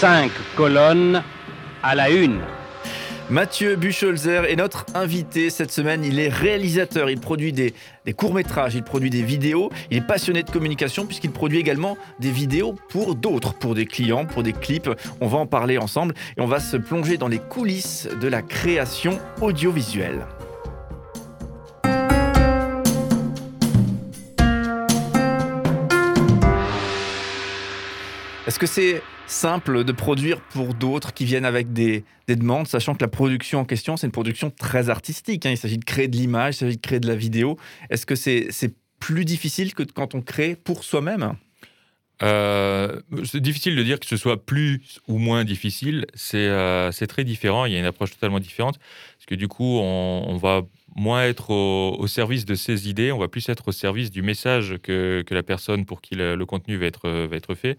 Cinq colonnes à la une. Mathieu Bucholzer est notre invité cette semaine. Il est réalisateur, il produit des, courts-métrages, il produit des vidéos, il est passionné de communication puisqu'il produit également des vidéos pour d'autres, pour des clients, pour des clips. On va en parler ensemble et on va se plonger dans les coulisses de la création audiovisuelle. Est-ce que c'est simple de produire pour d'autres qui viennent avec des, demandes, sachant que la production en question, c'est une production très artistique. Hein. Il s'agit de créer de l'image, il s'agit de créer de la vidéo. Est-ce que c'est plus difficile que quand on crée pour soi-même? Euh, c'est difficile de dire que ce soit plus ou moins difficile. C'est euh, très différent. Il y a une approche totalement différente. Parce que du coup, on, va moins être au, service de ses idées, on va plus être au service du message que, que la personne pour qui le, contenu va être, va être fait.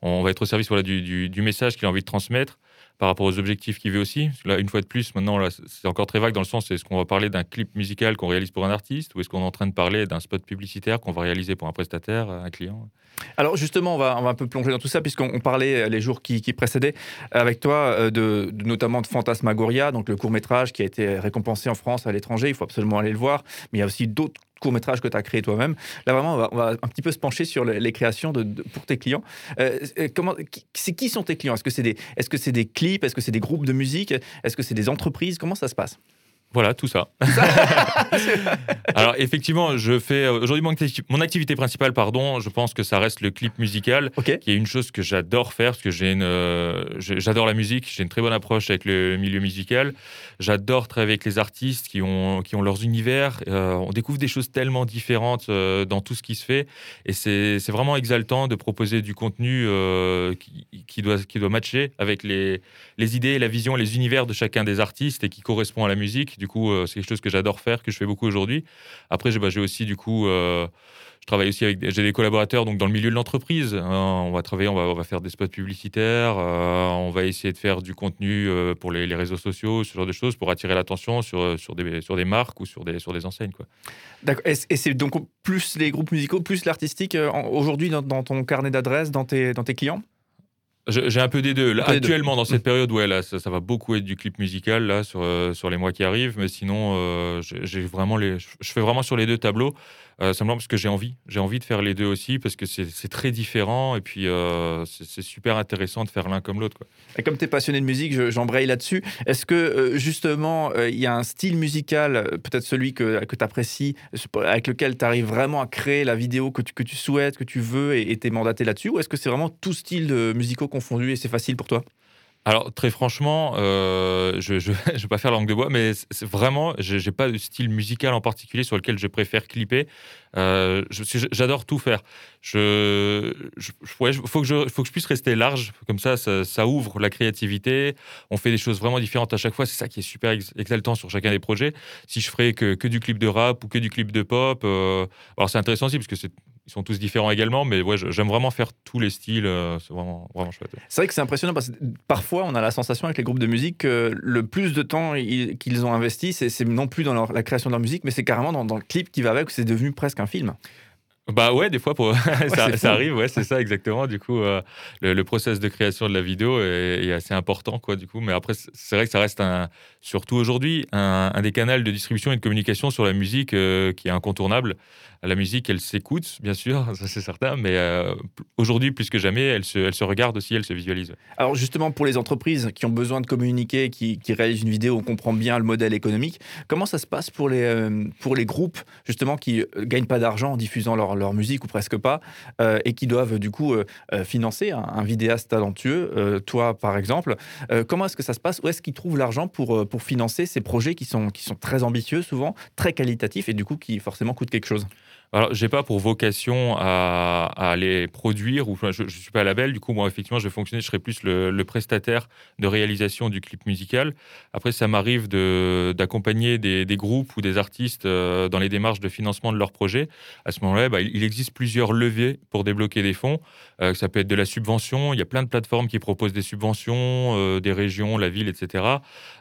On va être au service du, du message qu'il a envie de transmettre par rapport aux objectifs qu'il veut aussi. Là, une fois de plus, maintenant, c'est encore très vague dans le sens est-ce qu'on va parler d'un clip musical qu'on réalise pour un artiste ou est-ce qu'on est en train de parler d'un spot publicitaire qu'on va réaliser pour un prestataire, un client? Alors, justement, on va, un peu plonger dans tout ça puisqu'on parlait euh, les jours qui, précédaient avec toi euh, de, notamment de Fantasmagoria, donc le court métrage qui a été récompensé en France à l'étranger. Il faut absolument aller le voir. Mais il y a aussi d'autres court métrage que tu as créé toi-même. Là, vraiment, on va, un petit peu se pencher sur les, créations de, pour tes clients. Euh, comment, c'est qui sont tes clients? Est-ce que c'est des, est-ce que c'est des clips? Est-ce que c'est des groupes de musique? Est-ce que c'est des entreprises? Comment ça se passe? Voilà, tout ça. Alors effectivement, je fais euh, aujourd'hui mon, activité principale, pardon, je pense que ça reste le clip musical, qui est une chose que j'adore faire parce que j'ai une, euh, j'adore la musique, j'ai une très bonne approche avec le milieu musical. J'adore travailler avec les artistes qui ont qui ont leurs univers. Euh, on découvre des choses tellement différentes dans tout ce qui se fait, et c'est vraiment exaltant de proposer du contenu qui, qui, doit qui doit matcher avec les les idées, la vision, les univers de chacun des artistes et qui correspond à la musique du coup, euh, c'est quelque chose que j'adore faire, que je fais beaucoup aujourd'hui. Après, j'ai bah, aussi, du coup, euh, je travaille aussi avec j'ai des collaborateurs donc dans le milieu de l'entreprise. Hein. on va travailler, on va, on va, faire des spots publicitaires, euh, on va essayer de faire du contenu pour les, réseaux sociaux, ce genre de choses, pour attirer l'attention sur, sur, des, sur des marques ou sur des, sur des enseignes. Quoi. D'accord. Et, c'est donc plus les groupes musicaux, plus l'artistique aujourd'hui dans, dans, ton carnet d'adresses, dans tes, dans tes clients? J'ai un peu des deux. actuellement, dans cette période, ouais, là, ça, va beaucoup être du clip musical là sur, euh, sur les mois qui arrivent, mais sinon, euh, j'ai vraiment les, je fais vraiment sur les deux tableaux. Euh, simplement parce que j'ai envie. J'ai envie de faire les deux aussi parce que c'est très différent et puis euh, c'est super intéressant de faire l'un comme l'autre. Et comme tu es passionné de musique, j'embraye là-dessus. Est-ce que euh, justement, il y a un style musical, peut-être celui que, que tu apprécies, avec lequel tu arrives vraiment à créer la vidéo que tu, que tu souhaites, que tu veux et tu es mandaté là-dessus Ou est-ce que c'est vraiment tout style de musicaux confondus et c'est facile pour toi? Alors très franchement, euh, je ne vais pas faire langue de bois, mais vraiment, je n'ai pas de style musical en particulier sur lequel je préfère clipper. Euh, j'adore tout faire. Je, faut que je, puisse rester large, comme ça, ça, ouvre la créativité. On fait des choses vraiment différentes à chaque fois. C'est ça qui est super exaltant sur chacun des projets. Si je ferais que, que du clip de rap ou que du clip de pop, euh, alors c'est intéressant aussi parce que c'est ils sont tous différents également, mais ouais, j'aime vraiment faire tous les styles. Euh, c'est vraiment, vraiment chouette. C'est vrai que c'est impressionnant parce que parfois, on a la sensation avec les groupes de musique que le plus de temps qu'ils ont investi, c'est non plus dans la création de leur musique, mais c'est carrément dans, dans, le clip qui va avec, c'est devenu presque un film. Bah ouais, des fois, pour... ça, arrive, ouais, c'est ça exactement. Du coup, euh, le, process de création de la vidéo est, assez important, quoi. Du coup, mais après, c'est vrai que ça reste un, surtout aujourd'hui, un, des canaux de distribution et de communication sur la musique euh, qui est incontournable. La musique, elle s'écoute, bien sûr, ça c'est certain, mais euh, aujourd'hui, plus que jamais, elle se, elle se regarde aussi, elle se visualise. Alors justement, pour les entreprises qui ont besoin de communiquer, qui, qui réalisent une vidéo, on comprend bien le modèle économique. Comment ça se passe pour les, pour les groupes, justement, qui gagnent pas d'argent en diffusant leur leur, musique ou presque pas, euh, et qui doivent du coup euh, euh, financer un, vidéaste talentueux, toi par exemple. comment est-ce que ça se passe? Où est-ce qu'ils trouvent l'argent pour, pour financer ces projets qui sont, qui sont très ambitieux souvent, très qualitatifs et du coup qui forcément coûtent quelque chose? Alors, j'ai pas pour vocation à, à les produire, ou je, ne suis pas label. Du coup, moi, effectivement, je vais fonctionner, je serai plus le, prestataire de réalisation du clip musical. Après, ça m'arrive d'accompagner des, des, groupes ou des artistes euh, dans les démarches de financement de leurs projets. À ce moment-là, bah, il existe plusieurs leviers pour débloquer des fonds. Euh, ça peut être de la subvention. Il y a plein de plateformes qui proposent des subventions, euh, des régions, la ville, etc.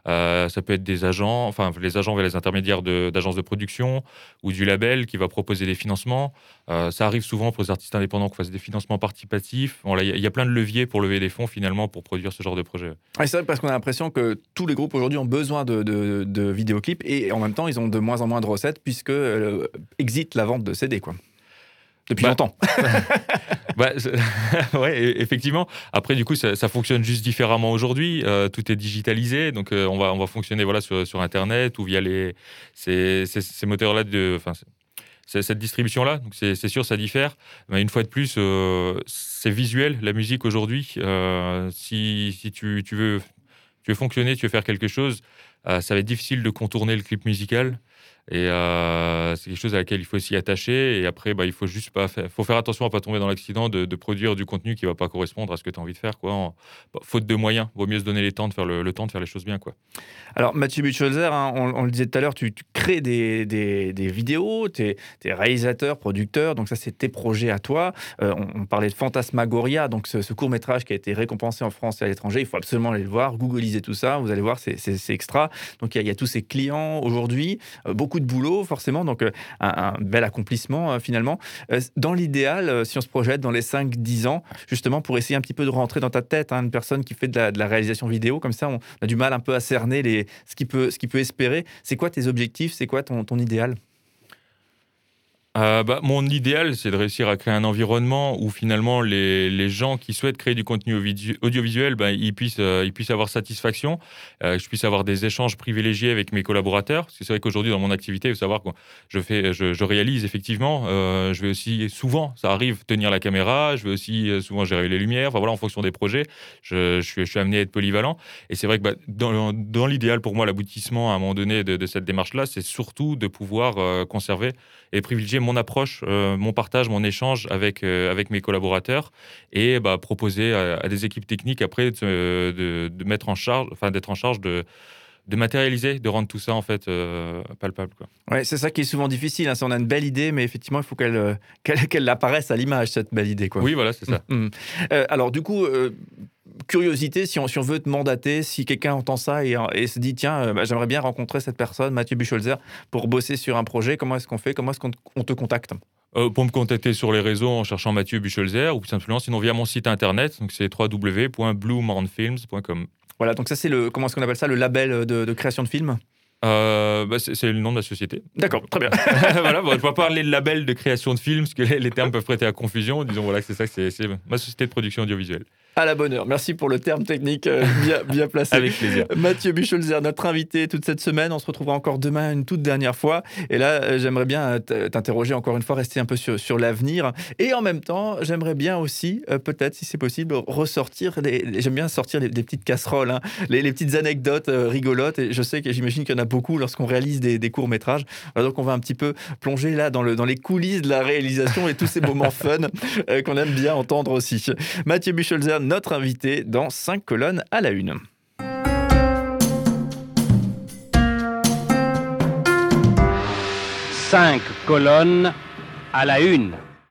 ça peut être des agents, enfin, les agents vers les intermédiaires d'agences de, de production ou du label qui va proposer des financements. ça arrive souvent pour les artistes indépendants qu'on fasse des financements participatifs. Il y, a plein de leviers pour lever des fonds finalement pour produire ce genre de projet. c'est vrai parce qu'on a l'impression que tous les groupes aujourd'hui ont besoin de, de, vidéoclips et en même temps ils ont de moins en moins de recettes puisque exit la vente de CD. Quoi depuis bah, longtemps. bah, ouais, effectivement. Après, du coup, ça, fonctionne juste différemment aujourd'hui. Euh, tout est digitalisé, donc euh, on, va, on va fonctionner voilà, sur, sur Internet ou via les, ces, ces, moteurs-là de. Enfin, cette distribution-là, donc c'est sûr, ça diffère. Mais une fois de plus, euh, c'est visuel, la musique aujourd'hui. si, si tu, tu, veux, tu veux fonctionner, tu veux faire quelque chose, ça va être difficile de contourner le clip musical. Et euh, c'est quelque chose à laquelle il faut s'y attacher. Et après, bah, il faut juste pas faire, faut faire attention à pas tomber dans l'accident de, produire du contenu qui va pas correspondre à ce que tu as envie de faire. Quoi. Bah, faute de moyens, vaut mieux se donner le temps de faire le, temps de faire les choses bien. Quoi. Alors, Mathieu Bucholzer, hein, on, le disait tout à l'heure, tu, crées des, des, vidéos, tu es, réalisateur, producteur, donc ça, c'est tes projets à toi. Euh, on, parlait de Fantasmagoria, donc ce, court-métrage qui a été récompensé en France et à l'étranger. Il faut absolument aller le voir, googliser tout ça, vous allez voir, c'est extra. Donc, il y, a tous ces clients aujourd'hui, euh, beaucoup de boulot, forcément, donc euh, un, bel accomplissement finalement. dans l'idéal, si on se projette dans les 5-10 ans, justement, pour essayer un petit peu de rentrer dans ta tête, hein, une personne qui fait de la, réalisation vidéo, comme ça, on a du mal un peu à cerner les ce qu'il peut, ce peut espérer. C'est quoi tes objectifs? C'est quoi ton idéal? Euh, bah, mon idéal, c'est de réussir à créer un environnement où finalement les, les gens qui souhaitent créer du contenu audiovisuel, bah, ils, puissent, euh, ils puissent avoir satisfaction, euh, je puisse avoir des échanges privilégiés avec mes collaborateurs. Parce que c'est vrai qu'aujourd'hui, dans mon activité, il savoir que je, fais, je, réalise effectivement, je vais aussi souvent, ça arrive, tenir la caméra, je vais aussi souvent gérer les lumières, enfin voilà, en fonction des projets, je, suis, je suis, amené à être polyvalent. Et c'est vrai que bah, dans, dans l'idéal, pour moi, l'aboutissement à un moment donné de cette démarche-là, c'est surtout de pouvoir conserver et privilégier mon approche, euh, mon partage, mon échange avec, euh, avec mes collaborateurs et bah, proposer à, des équipes techniques après de, de, mettre en charge, enfin d'être en charge de de matérialiser, de rendre tout ça en fait euh, palpable. Quoi. Ouais, c'est ça qui est souvent difficile. Hein. On a une belle idée, mais effectivement, il faut qu'elle qu'elle apparaisse à l'image cette belle idée. Quoi. Oui, voilà, c'est ça. Mmh, mmh. alors du coup, curiosité, si on, si on, veut te mandater, si quelqu'un entend ça et, et, se dit tiens, euh, bah, j'aimerais bien rencontrer cette personne, Mathieu Bucholzer, pour bosser sur un projet, comment est-ce qu'on fait Comment est-ce qu'on te contacte? Euh, pour me contacter sur les réseaux en cherchant Mathieu Bucholzer ou simplement sinon via mon site internet, donc c'est www.bluemornfilms.com. Voilà, donc ça c'est le comment est-ce qu'on appelle ça le label de, création de films? Euh, bah, c'est le nom de la société. D'accord, très bien. voilà, bon, je ne vais pas parler de label de création de films, parce que les, les termes peuvent prêter à confusion. Disons voilà que c'est ça, c'est ma société de production audiovisuelle. À la bonne heure. Merci pour le terme technique euh, bien, bien, placé. Avec plaisir. Mathieu Bucholzer, notre invité toute cette semaine. On se retrouvera encore demain une toute dernière fois. Et là, euh, j'aimerais bien euh, t'interroger encore une fois, rester un peu sur, sur l'avenir. Et en même temps, j'aimerais bien aussi, peut-être, si c'est possible, ressortir. J'aime bien sortir des, petites casseroles, hein. les, petites anecdotes rigolotes. Et je sais que j'imagine qu'il y en a beaucoup lorsqu'on réalise des, courts-métrages. Donc, on va un petit peu plonger là dans, le, dans les coulisses de la réalisation et tous ces moments fun qu'on aime bien entendre aussi. Mathieu Bucholzer, notre invité dans 5 colonnes à la une. 5 colonnes à la une.